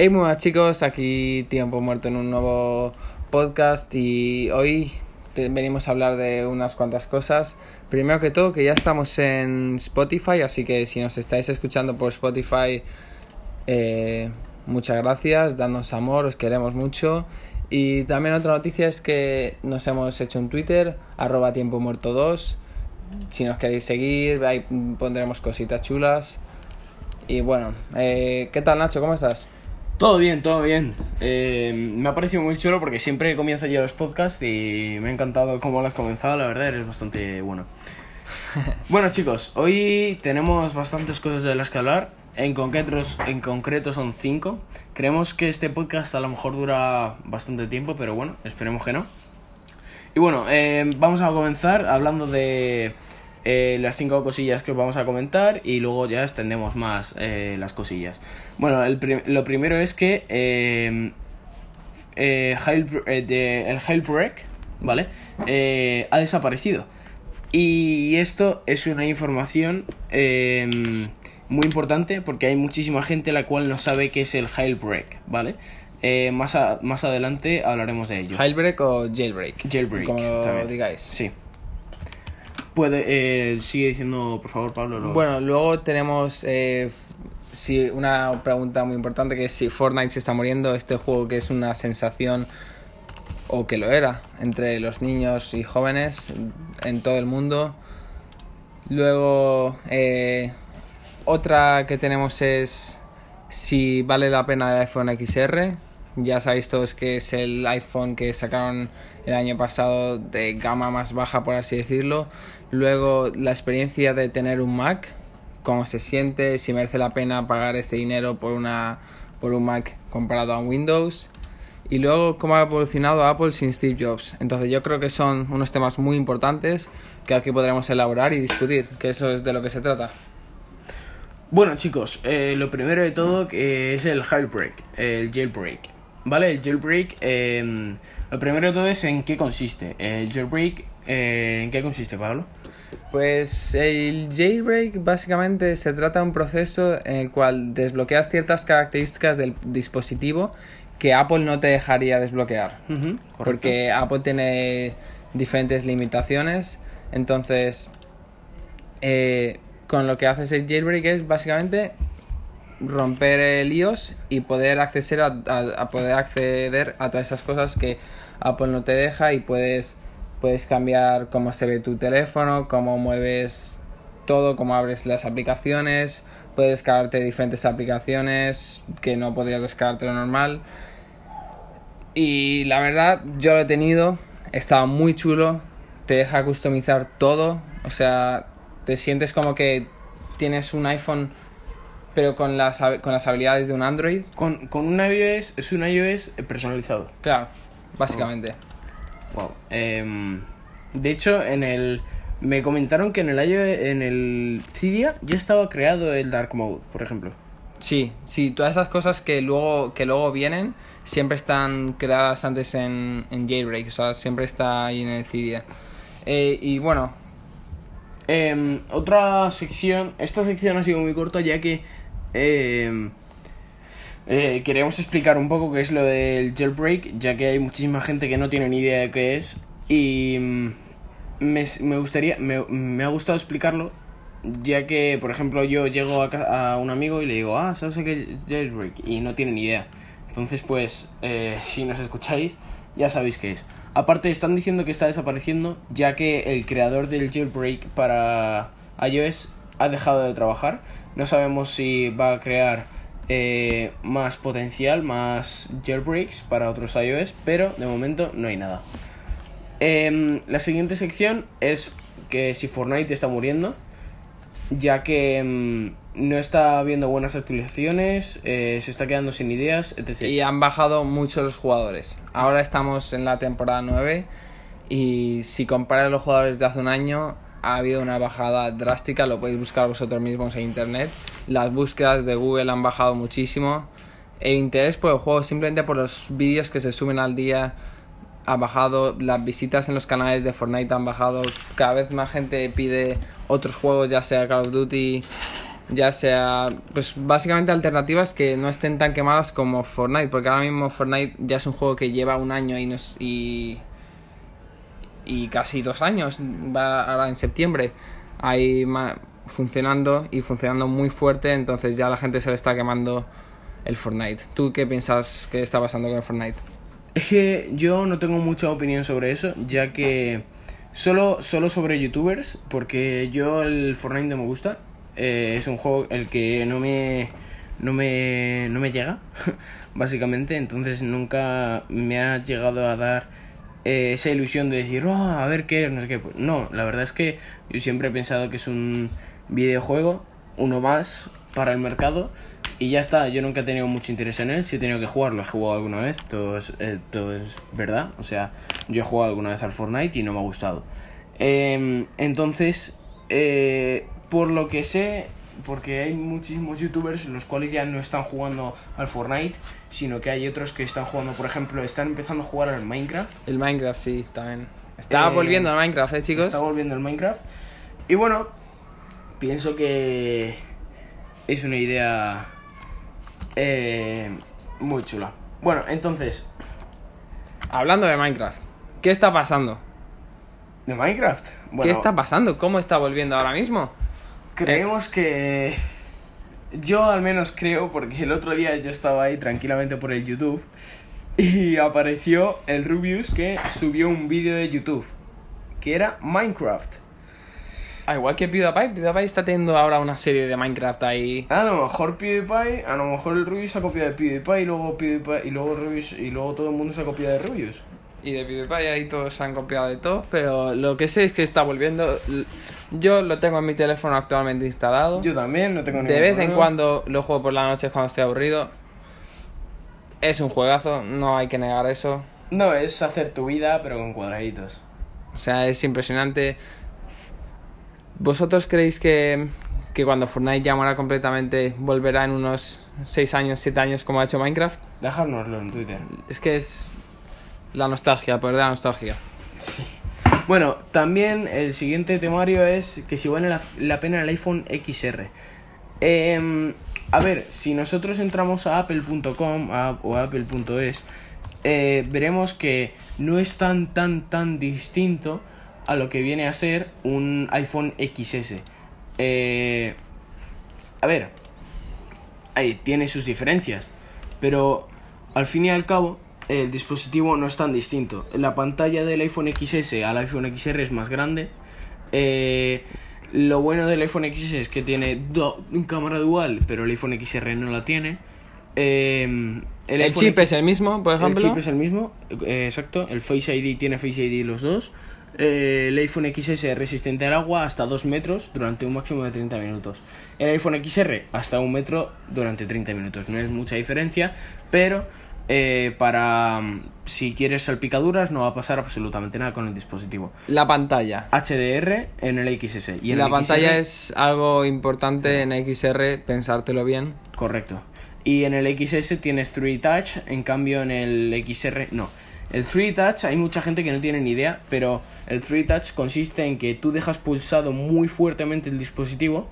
Hey, muy buenas chicos, aquí Tiempo Muerto en un nuevo podcast y hoy venimos a hablar de unas cuantas cosas. Primero que todo, que ya estamos en Spotify, así que si nos estáis escuchando por Spotify, eh, muchas gracias, dadnos amor, os queremos mucho. Y también otra noticia es que nos hemos hecho un Twitter, arroba Tiempo Muerto 2. Si nos queréis seguir, ahí pondremos cositas chulas. Y bueno, eh, ¿qué tal Nacho? ¿Cómo estás? Todo bien, todo bien. Eh, me ha parecido muy chulo porque siempre comienzo yo los podcasts y me ha encantado cómo lo has comenzado, la verdad, eres bastante bueno. bueno chicos, hoy tenemos bastantes cosas de las que hablar. En concreto, en concreto son cinco. Creemos que este podcast a lo mejor dura bastante tiempo, pero bueno, esperemos que no. Y bueno, eh, vamos a comenzar hablando de eh, las cinco cosillas que os vamos a comentar y luego ya extendemos más eh, las cosillas. Bueno, el prim- lo primero es que eh, de- el Jailbreak, ¿vale? Ha desaparecido. Y esto es una información eh, muy importante porque hay muchísima gente la cual no sabe qué es el Jailbreak, ¿vale? Eh, más, a- más adelante hablaremos de ello. ¿Jailbreak o jailbreak? Jailbreak. Como digáis. Sí. Puede, eh, sigue diciendo, por favor, Pablo. Bueno, luego tenemos eh, si una pregunta muy importante que es si Fortnite se está muriendo, este juego que es una sensación o que lo era entre los niños y jóvenes en todo el mundo. Luego eh, otra que tenemos es si vale la pena el iPhone XR. Ya sabéis todos que es el iPhone que sacaron el año pasado de gama más baja, por así decirlo. Luego la experiencia de tener un Mac, cómo se siente, si merece la pena pagar ese dinero por, una, por un Mac comparado a un Windows. Y luego cómo ha evolucionado Apple sin Steve Jobs. Entonces yo creo que son unos temas muy importantes que aquí podremos elaborar y discutir, que eso es de lo que se trata. Bueno, chicos, eh, lo primero de todo que es el jailbreak, el jailbreak. ¿Vale? El jailbreak, eh, lo primero de todo es en qué consiste. El jailbreak, eh, ¿en qué consiste, Pablo? Pues el jailbreak básicamente se trata de un proceso en el cual desbloqueas ciertas características del dispositivo que Apple no te dejaría desbloquear. Porque Apple tiene diferentes limitaciones. Entonces, eh, con lo que haces el jailbreak es básicamente romper el iOS y poder acceder a, a- a poder acceder a todas esas cosas que Apple no te deja y puedes puedes cambiar cómo se ve tu teléfono, cómo mueves todo, cómo abres las aplicaciones, puedes descargarte diferentes aplicaciones que no podrías descargarte lo normal. Y la verdad, yo lo he tenido, estaba muy chulo, te deja customizar todo, o sea, te sientes como que tienes un iPhone pero con las, con las habilidades de un Android. Con, con un iOS, es un iOS personalizado. Claro, básicamente. Wow. Em, de hecho, en el. Me comentaron que en el en el Cydia ya estaba creado el Dark Mode, por ejemplo. Sí, sí, todas esas cosas que luego, que luego vienen siempre están creadas antes en, en Jailbreak, o sea, siempre está ahí en el Cydia. Eh, y bueno, Em, otra sección. Esta sección ha sido muy corta ya que. em, eh, queríamos explicar un poco qué es lo del jailbreak, ya que hay muchísima gente que no tiene ni idea de qué es. Y mm, me, me gustaría, me, me ha gustado explicarlo, ya que, por ejemplo, yo llego a, a un amigo y le digo, ah, ¿sabes qué es jailbreak? Y no tiene ni idea. Entonces, pues, eh, si nos escucháis, ya sabéis qué es. Aparte, están diciendo que está desapareciendo, ya que el creador del jailbreak para iOS ha dejado de trabajar. No sabemos si va a crear eh, más potencial, más jailbreaks para otros iOS, pero de momento no hay nada. Em, la siguiente sección es que si Fortnite está muriendo, ya que em, no está habiendo buenas actualizaciones, eh, se está quedando sin ideas, etc. y han bajado mucho los jugadores. Ahora estamos en la temporada 9 y si comparas los jugadores de hace un año, ha habido una bajada drástica, lo podéis buscar vosotros mismos en internet. Las búsquedas de Google han bajado muchísimo. El interés por el juego, simplemente por los vídeos que se suben al día, ha bajado. Las visitas en los canales de Fortnite han bajado. Cada vez más gente pide otros juegos, ya sea Call of Duty, Ya sea, pues básicamente alternativas que no estén tan quemadas como Fortnite, porque ahora mismo Fortnite ya es un juego que lleva un año y, nos, y, y casi dos años, va ahora en septiembre, ahí funcionando y funcionando muy fuerte, entonces ya la gente se le está quemando el Fortnite. ¿Tú qué piensas que está pasando con el Fortnite? Es que yo no tengo mucha opinión sobre eso, ya que solo, solo sobre youtubers, porque yo el Fortnite no me gusta. Eh, es un juego el que no me, no me, no me llega, básicamente, entonces nunca me ha llegado a dar eh, esa ilusión de decir, oh, a ver qué no sé qué. No, la verdad es que yo siempre he pensado que es un videojuego, uno más para el mercado y ya está, yo nunca he tenido mucho interés en él, si he tenido que jugarlo, he jugado alguna vez, todo es, eh, todo es verdad, o sea, yo he jugado alguna vez al Fortnite y no me ha gustado. Em, entonces, eh, por lo que sé, porque hay muchísimos youtubers los cuales ya no están jugando al Fortnite, sino que hay otros que están jugando, por ejemplo, están empezando a jugar al Minecraft. El Minecraft, sí, también. Está Eh, volviendo al Minecraft, ¿eh, chicos? Está volviendo el Minecraft. Y bueno, pienso que es una idea eh, muy chula. Bueno, entonces, Hablando de Minecraft, ¿qué está pasando? de Minecraft. Bueno, ¿Qué está pasando? ¿Cómo está volviendo ahora mismo? Creemos que... Yo al menos creo, porque el otro día yo estaba ahí tranquilamente por el YouTube y apareció el Rubius que subió un vídeo de YouTube que era Minecraft. Ah, igual que PewDiePie, PewDiePie está teniendo ahora una serie de Minecraft ahí. A lo mejor PewDiePie, a lo mejor el Rubius se ha copiado de PewDiePie y luego PewDiePie y luego Rubius y luego todo el mundo se ha copiado de Rubius. Y de PewDiePie ahí todos se han copiado de todo, pero lo que sé es que está volviendo. Yo lo tengo en mi teléfono actualmente instalado. Yo también, no tengo ningún de vez en cuando lo juego por la noche cuando estoy aburrido. Es un juegazo, no hay que negar eso. No, es hacer tu vida, pero con cuadraditos. O sea, es impresionante. ¿Vosotros creéis que, que cuando Fortnite ya muera completamente volverá en unos 6 años, 7 años como ha hecho Minecraft? Dejárnoslo en Twitter. Es que es la nostalgia, de la nostalgia. Sí. Bueno, también el siguiente temario es que si vale la, la pena el iPhone XR. Em, a ver, si nosotros entramos a apple.com o apple.es, eh, veremos que no es tan, tan, tan distinto a lo que viene a ser un iPhone XS. Eh, a ver, ahí tiene sus diferencias, pero al fin y al cabo el dispositivo no es tan distinto. La pantalla del iPhone XS al iPhone XR es más grande. Eh, lo bueno del iPhone XS es que tiene cámara dual, pero el iPhone XR no la tiene. Eh, El, chip X- es el mismo, por ejemplo. el chip es el mismo, eh, exacto. El Face ID tiene Face ID los dos. Eh, el iPhone XS es resistente al agua hasta 2 metros durante un máximo de 30 minutos. El iPhone XR hasta un metro durante 30 minutos. No es mucha diferencia, pero eh, para mm, si quieres salpicaduras no va a pasar absolutamente nada con el dispositivo. La pantalla. HDR en el XS. Y en la el pantalla XR es algo importante en XR, pensártelo bien. Correcto. Y en el XS tienes 3 Touch, en cambio en el XR no. El 3 Touch hay mucha gente que no tiene ni idea, pero el 3 Touch consiste en que tú dejas pulsado muy fuertemente el dispositivo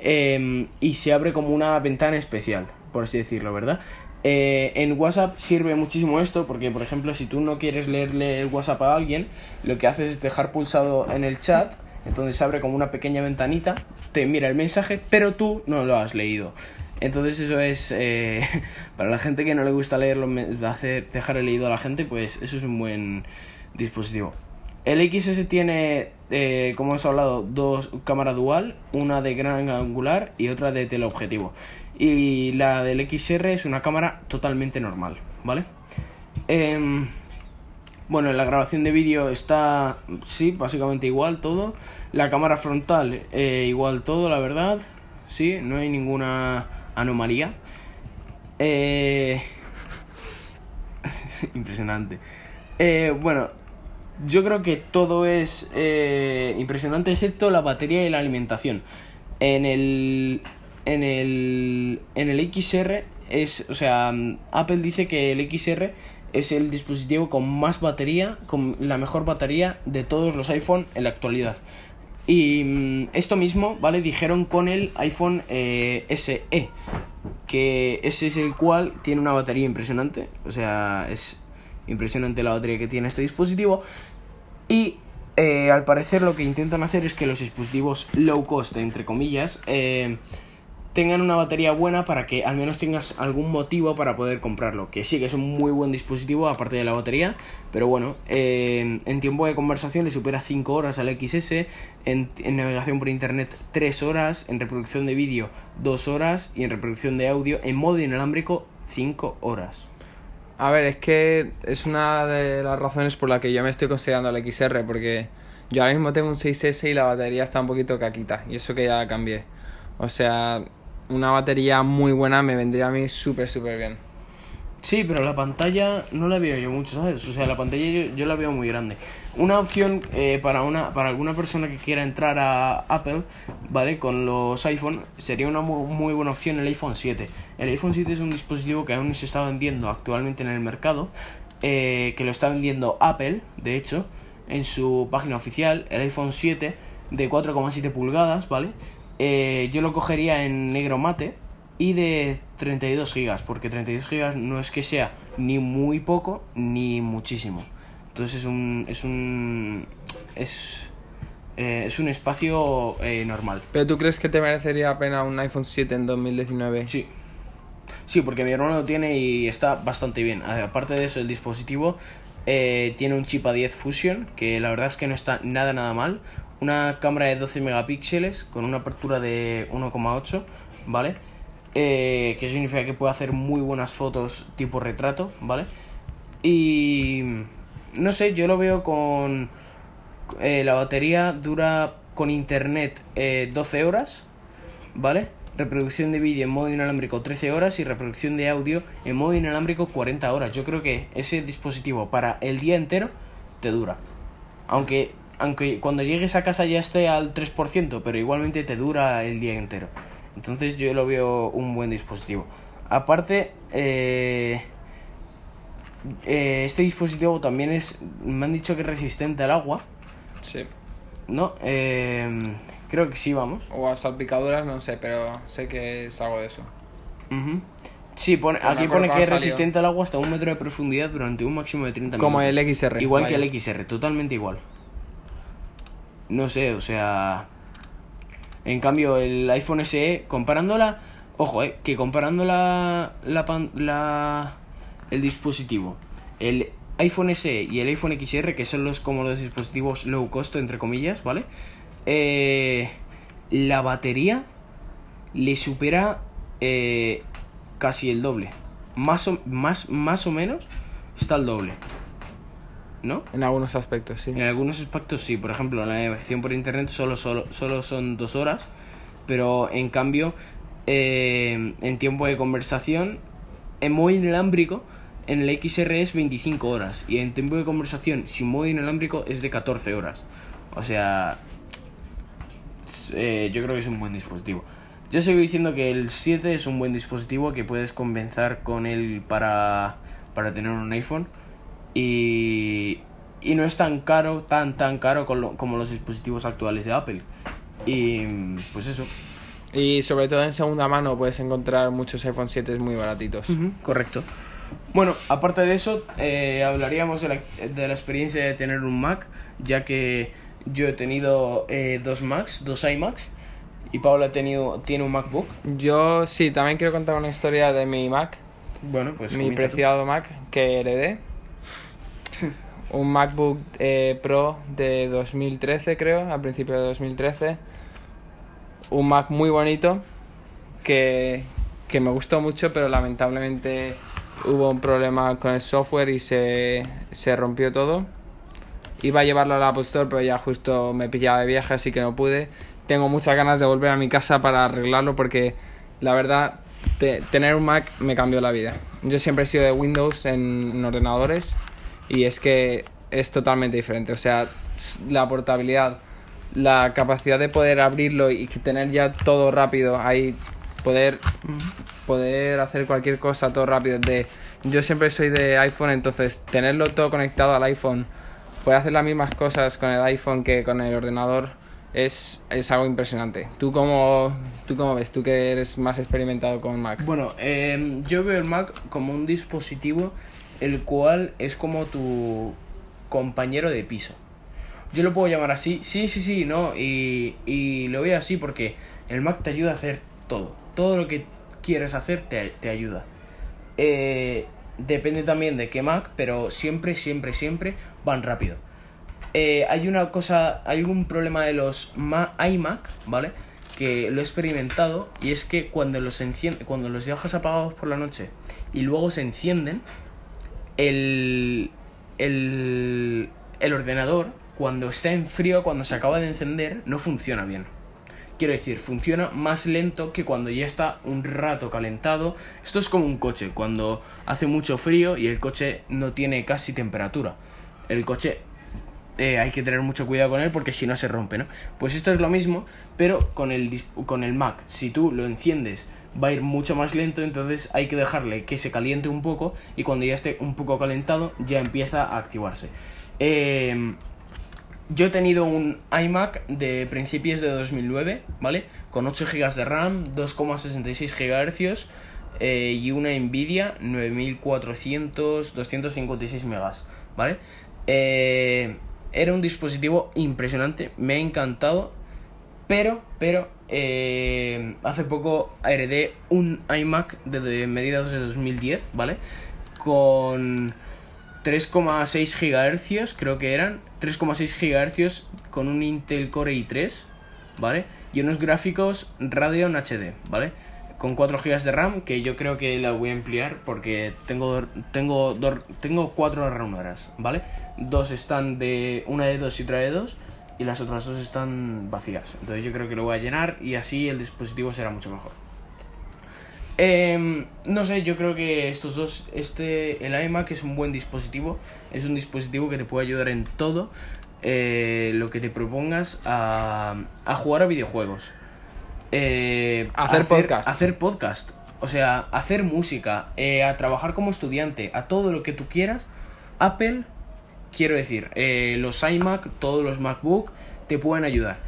em, y se abre como una ventana especial, por así decirlo, ¿verdad? Eh, en WhatsApp sirve muchísimo esto porque, por ejemplo, si tú no quieres leerle el WhatsApp a alguien, lo que haces es dejar pulsado en el chat, entonces abre como una pequeña ventanita, te mira el mensaje, pero tú no lo has leído. Entonces eso es, eh, para la gente que no le gusta leerlo, hacer, dejar el leído a la gente, pues eso es un buen dispositivo. El XS tiene, eh, como hemos hablado, dos cámara dual, una de gran angular y otra de teleobjetivo. Y la del XR es una cámara totalmente normal, ¿vale? Em, bueno, en la grabación de vídeo está, sí, básicamente igual todo. La cámara frontal, eh, igual todo, la verdad. Sí, no hay ninguna anomalía. Eh... impresionante. Eh, bueno, yo creo que todo es impresionante excepto la batería y la alimentación. En el en el en el XR es, o sea, mm, Apple dice que el XR es el dispositivo con más batería, con la mejor batería de todos los iPhone en la actualidad. Y mm, esto mismo, ¿vale? Dijeron con el iPhone eh, SE, que ese es el cual tiene una batería impresionante, o sea, es impresionante la batería que tiene este dispositivo. Y eh, al parecer lo que intentan hacer es que los dispositivos low cost, entre comillas, eh, tengan una batería buena para que al menos tengas algún motivo para poder comprarlo. Que sí, que es un muy buen dispositivo aparte de la batería, pero bueno, en tiempo de conversación le supera 5 horas al XS, en, en navegación por internet 3 horas, en reproducción de vídeo 2 horas y en reproducción de audio en modo inalámbrico 5 horas. A ver, es que es una de las razones por la que yo me estoy considerando el XR, porque yo ahora mismo tengo un 6S y la batería está un poquito caquita, y eso que ya la cambié. O sea, una batería muy buena me vendría a mí súper, súper bien. Sí, pero la pantalla no la veo yo mucho, ¿sabes? O sea, la pantalla yo, yo la veo muy grande. Una opción eh, para, una, para alguna persona que quiera entrar a Apple, ¿vale? Con los iPhone, sería una muy, muy buena opción el iPhone 7. El iPhone 7 es un dispositivo que aún se está vendiendo actualmente en el mercado, eh, que lo está vendiendo Apple, de hecho, en su página oficial, el iPhone 7 de 4,7 pulgadas, ¿vale? Eh, yo lo cogería en negro mate y de 32 gigas, porque 32 gigas no es que sea ni muy poco ni muchísimo. Entonces es un es un es eh, es un espacio eh, normal. ¿Pero tú crees que te merecería pena un iPhone 7 en 2019? Sí. Sí, porque mi hermano lo tiene y está bastante bien. Aparte de eso, el dispositivo eh, tiene un chip A10 Fusion, que la verdad es que no está nada nada mal. Una cámara de 12 megapíxeles con una apertura de 1,8, ¿vale? Eh, que significa que puede hacer muy buenas fotos tipo retrato, ¿vale? Y no sé, yo lo veo con eh, la batería dura con internet 12 eh, horas, ¿vale? Reproducción de vídeo en modo inalámbrico 13 horas y reproducción de audio en modo inalámbrico 40 horas. Yo creo que ese dispositivo para el día entero te dura. Aunque, aunque cuando llegues a casa ya esté al 3%, pero igualmente te dura el día entero. Entonces yo lo veo un buen dispositivo. Aparte, eh, eh, este dispositivo también es, me han dicho que es resistente al agua. Sí. ¿No? Eh, creo que sí, vamos. O a salpicaduras, no sé, pero sé que es algo de eso. Sí, pone, aquí pone que es resistente al agua hasta un metro de profundidad durante un máximo de 30 minutos. Como el XR. Igual que el XR, totalmente igual. No sé, o sea... En cambio, el iPhone SE, comparándola, ojo, eh, que comparando la, la, el dispositivo, el iPhone SE y el iPhone XR, que son los como los dispositivos low cost, entre comillas, ¿vale? Eh, la batería le supera eh, casi el doble. Más o, más, más o menos está el doble. ¿No? En algunos aspectos, sí. En algunos aspectos sí. Por ejemplo, la navegación por internet solo, solo, solo son dos horas, pero en cambio, eh, en tiempo de conversación, en modo inalámbrico, en el XR es 25 horas. Y en tiempo de conversación sin modo inalámbrico es de 14 horas. O sea, eh, yo creo que es un buen dispositivo. Yo sigo diciendo que el 7 es un buen dispositivo que puedes comenzar con él para, para tener un iPhone y, y no es tan caro, tan tan caro como los dispositivos actuales de Apple. Y pues eso. Y sobre todo en segunda mano puedes encontrar muchos iPhone 7 muy baratitos. correcto. Bueno, aparte de eso, eh, hablaríamos de la, de la, experiencia de tener un Mac, ya que yo he tenido eh, dos Macs, dos iMacs, y Paula ha tenido, tiene un MacBook. Yo sí, también quiero contar una historia de mi Mac. Bueno, pues mi preciado Mac que heredé un MacBook eh, Pro de 2013, creo, al principio de 2013. Un Mac muy bonito que, que me gustó mucho, pero lamentablemente hubo un problema con el software y se, se rompió todo. Iba a llevarlo al Apple Store, pero ya justo me pillaba de viaje, así que no pude. Tengo muchas ganas de volver a mi casa para arreglarlo porque la verdad tener un Mac me cambió la vida. Yo siempre he sido de Windows en ordenadores y es que es totalmente diferente. O sea, la portabilidad, la capacidad de poder abrirlo y tener ya todo rápido ahí, poder, poder hacer cualquier cosa todo rápido. De, yo siempre soy de iPhone, entonces tenerlo todo conectado al iPhone, poder hacer las mismas cosas con el iPhone que con el ordenador, es, es algo impresionante. ¿Tú cómo, ¿Tú cómo ves? Tú que eres más experimentado con Mac. Bueno, eh, yo veo el Mac como un dispositivo el cual es como tu compañero de piso. Yo lo puedo llamar así, sí, sí, sí, no, y, y lo veo así porque el Mac te ayuda a hacer todo. Todo lo que quieres hacer te, te ayuda. Eh, depende también de qué Mac, pero siempre, siempre, siempre van rápido. Eh, hay una cosa, hay un problema de los iMac, ¿vale? Que lo he experimentado y es que cuando los enciende, cuando los dejas apagados por la noche y luego se encienden, el, el, el ordenador, cuando está en frío, cuando se acaba de encender, no funciona bien. Quiero decir, funciona más lento que cuando ya está un rato calentado. Esto es como un coche, cuando hace mucho frío y el coche no tiene casi temperatura. El coche eh, hay que tener mucho cuidado con él porque si no se rompe, ¿no? Pues esto es lo mismo, pero con el, con el Mac. Si tú lo enciendes va a ir mucho más lento, entonces hay que dejarle que se caliente un poco y cuando ya esté un poco calentado ya empieza a activarse. Eh, yo he tenido un iMac de principios de 2009, ¿vale? Con 8 GB de RAM, 2,66 GHz eh, y una Nvidia 9400, 256 megas, ¿vale? Eh, era un dispositivo impresionante, me ha encantado, pero, pero, eh, hace poco heredé un iMac de, mediados de 2010, ¿vale? Con 3,6 GHz, creo que eran. 3,6 GHz con un Intel Core i3, ¿vale? Y unos gráficos Radeon HD, ¿vale? Con 4 GB de RAM, que yo creo que la voy a ampliar porque tengo, tengo, tengo 4 ranuras, ¿vale? Dos están de una de 2 y otra de 2 y las otras dos están vacías. Entonces yo creo que lo voy a llenar y así el dispositivo será mucho mejor. Eh, no sé, yo creo que estos dos, este, el iMac es un buen dispositivo, es un dispositivo que te puede ayudar en todo eh, lo que te propongas a, a jugar a videojuegos. Eh, hacer, podcast. Hacer podcast. O sea, hacer música, eh, a trabajar como estudiante, a todo lo que tú quieras. Apple, quiero decir, eh, los iMac, todos los MacBook, te pueden ayudar.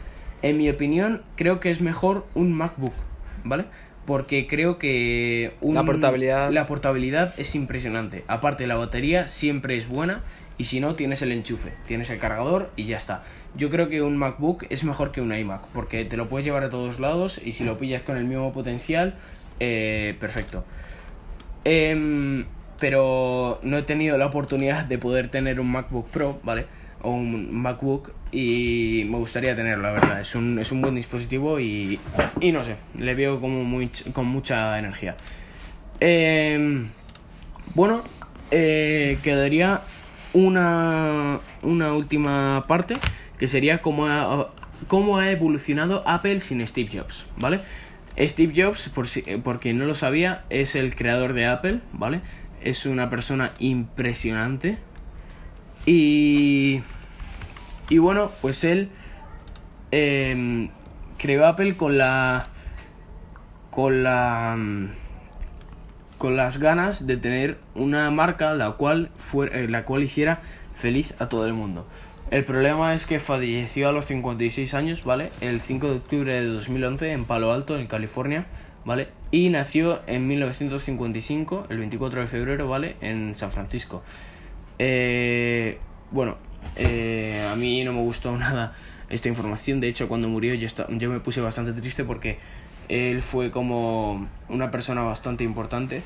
En mi opinión, creo que es mejor un MacBook, ¿vale? porque creo que la, portabilidad... la portabilidad es impresionante. Aparte, la batería siempre es buena y si no, tienes el enchufe, tienes el cargador y ya está. Yo creo que un MacBook es mejor que un iMac porque te lo puedes llevar a todos lados y si lo pillas con el mismo potencial, eh, perfecto. Em, pero no he tenido la oportunidad de poder tener un MacBook Pro, ¿vale? O un MacBook y me gustaría tenerlo, la verdad. Es un, es un buen dispositivo y, y no sé, le veo como muy, con mucha energía. Eh, bueno, eh, quedaría una, una última parte que sería cómo ha, cómo ha evolucionado Apple sin Steve Jobs, ¿vale? Steve Jobs, por si, por no lo sabía, es el creador de Apple, ¿vale? Es una persona impresionante. Y y bueno, pues él eh, creó Apple con la. con la. con las ganas de tener una marca la cual, fue, la cual hiciera feliz a todo el mundo. El problema es que falleció a los 56 años, ¿vale? El 5 de octubre de 2011 en Palo Alto, en California, ¿vale? Y nació en 1955, el 24 de febrero, ¿vale? En San Francisco. Eh, bueno, eh, a mí no me gustó nada esta información. De hecho, cuando murió yo, yo me puse bastante triste porque él fue como una persona bastante importante.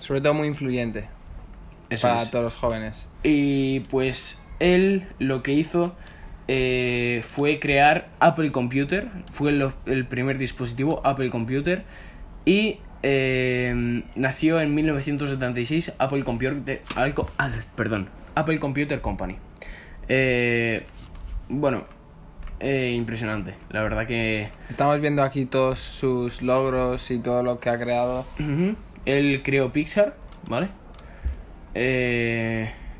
Sobre todo muy influyente. para todos los jóvenes. Y pues él lo que hizo eh, fue crear Apple Computer. Fue el, primer dispositivo Apple Computer. Y eh, nació en 1976 Apple Computer, ah, perdón, Apple Computer Company. Eh, bueno, eh, impresionante. La verdad que... Estamos viendo aquí todos sus logros y todo lo que ha creado. Él creó Pixar, ¿vale?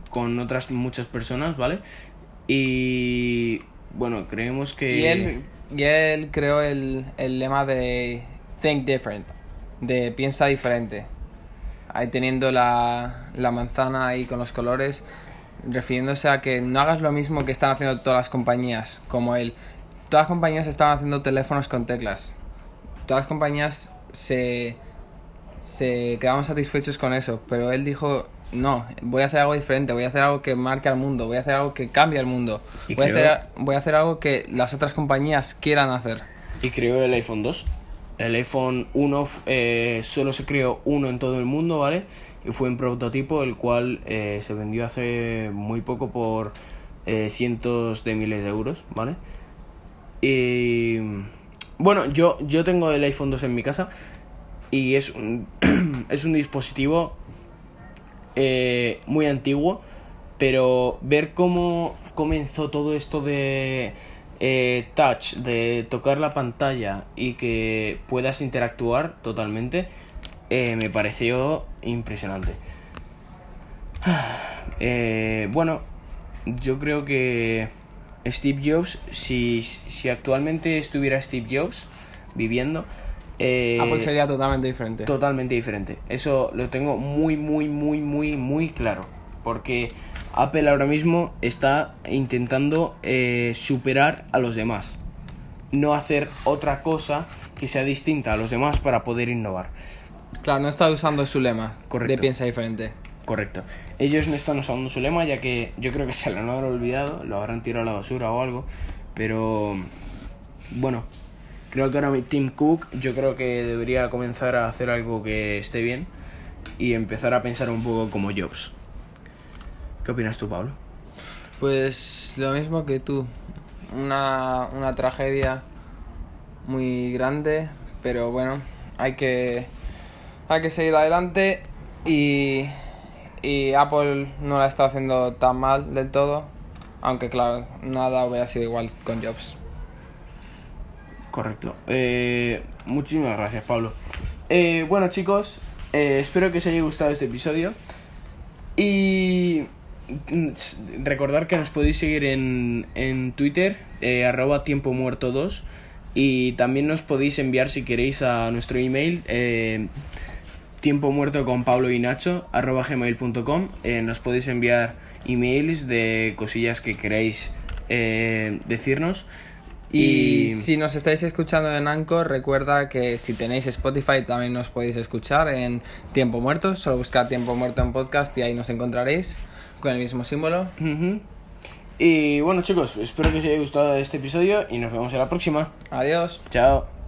Con otras muchas personas, ¿vale? Y bueno, creemos que... Y él, creó el, el lema de Think Different, de piensa diferente. Ahí teniendo la, la manzana ahí con los colores refiriéndose a que no hagas lo mismo que están haciendo todas las compañías como él. todas las compañías estaban haciendo teléfonos con teclas. Todas las compañías se, se quedaban satisfechos con eso, pero él dijo, no, voy a hacer algo diferente, voy a hacer algo que marque al mundo, voy a hacer algo que cambie el mundo, voy, a hacer, voy a hacer algo que las otras compañías quieran hacer. Y creó el iPhone 2. El iPhone 1 eh, solo se creó uno en todo el mundo, ¿vale? Y fue un prototipo el cual eh, se vendió hace muy poco por eh, cientos de miles de euros, ¿vale? Y bueno, yo, yo tengo el iPhone 2 en mi casa y es un, es un dispositivo eh, muy antiguo, pero ver cómo comenzó todo esto de eh, touch, de tocar la pantalla y que puedas interactuar totalmente, eh, me pareció impresionante. Bueno, yo creo que Steve Jobs, si, si actualmente estuviera Steve Jobs viviendo, eh, Apple sería totalmente diferente. totalmente diferente. Eso lo tengo muy, muy, muy, muy, muy claro. Porque Apple ahora mismo está intentando eh, superar a los demás. No hacer otra cosa que sea distinta a los demás para poder innovar. Claro, no está usando su lema Correcto. de piensa diferente. Correcto. Ellos no están usando su lema ya que yo creo que se lo han olvidado, lo habrán tirado a la basura o algo. Pero bueno, creo que ahora mi Tim Cook yo creo que debería comenzar a hacer algo que esté bien y empezar a pensar un poco como Jobs. ¿Qué opinas tú, Pablo? Pues lo mismo que tú. Una, una tragedia muy grande, pero bueno, hay que, hay que seguir adelante y, y Apple no la está haciendo tan mal del todo, aunque claro, nada hubiera sido igual con Jobs. Correcto. Eh, muchísimas gracias, Pablo. Eh, bueno, chicos, eh, espero que os haya gustado este episodio. Y mm, recordar que nos podéis seguir en, en Twitter, eh, arroba tiempo muerto 2. Y también nos podéis enviar si queréis a nuestro email, eh, tiempo muerto con Pablo y Nacho, arroba gmail.com. Nos podéis enviar emails de cosillas que queráis eh, decirnos. Y, si nos estáis escuchando en Anchor, recuerda que si tenéis Spotify también nos podéis escuchar en Tiempo Muerto. Solo buscad Tiempo Muerto en podcast y ahí nos encontraréis con el mismo símbolo. Y bueno chicos, espero que os haya gustado este episodio y nos vemos en la próxima. Adiós. Chao.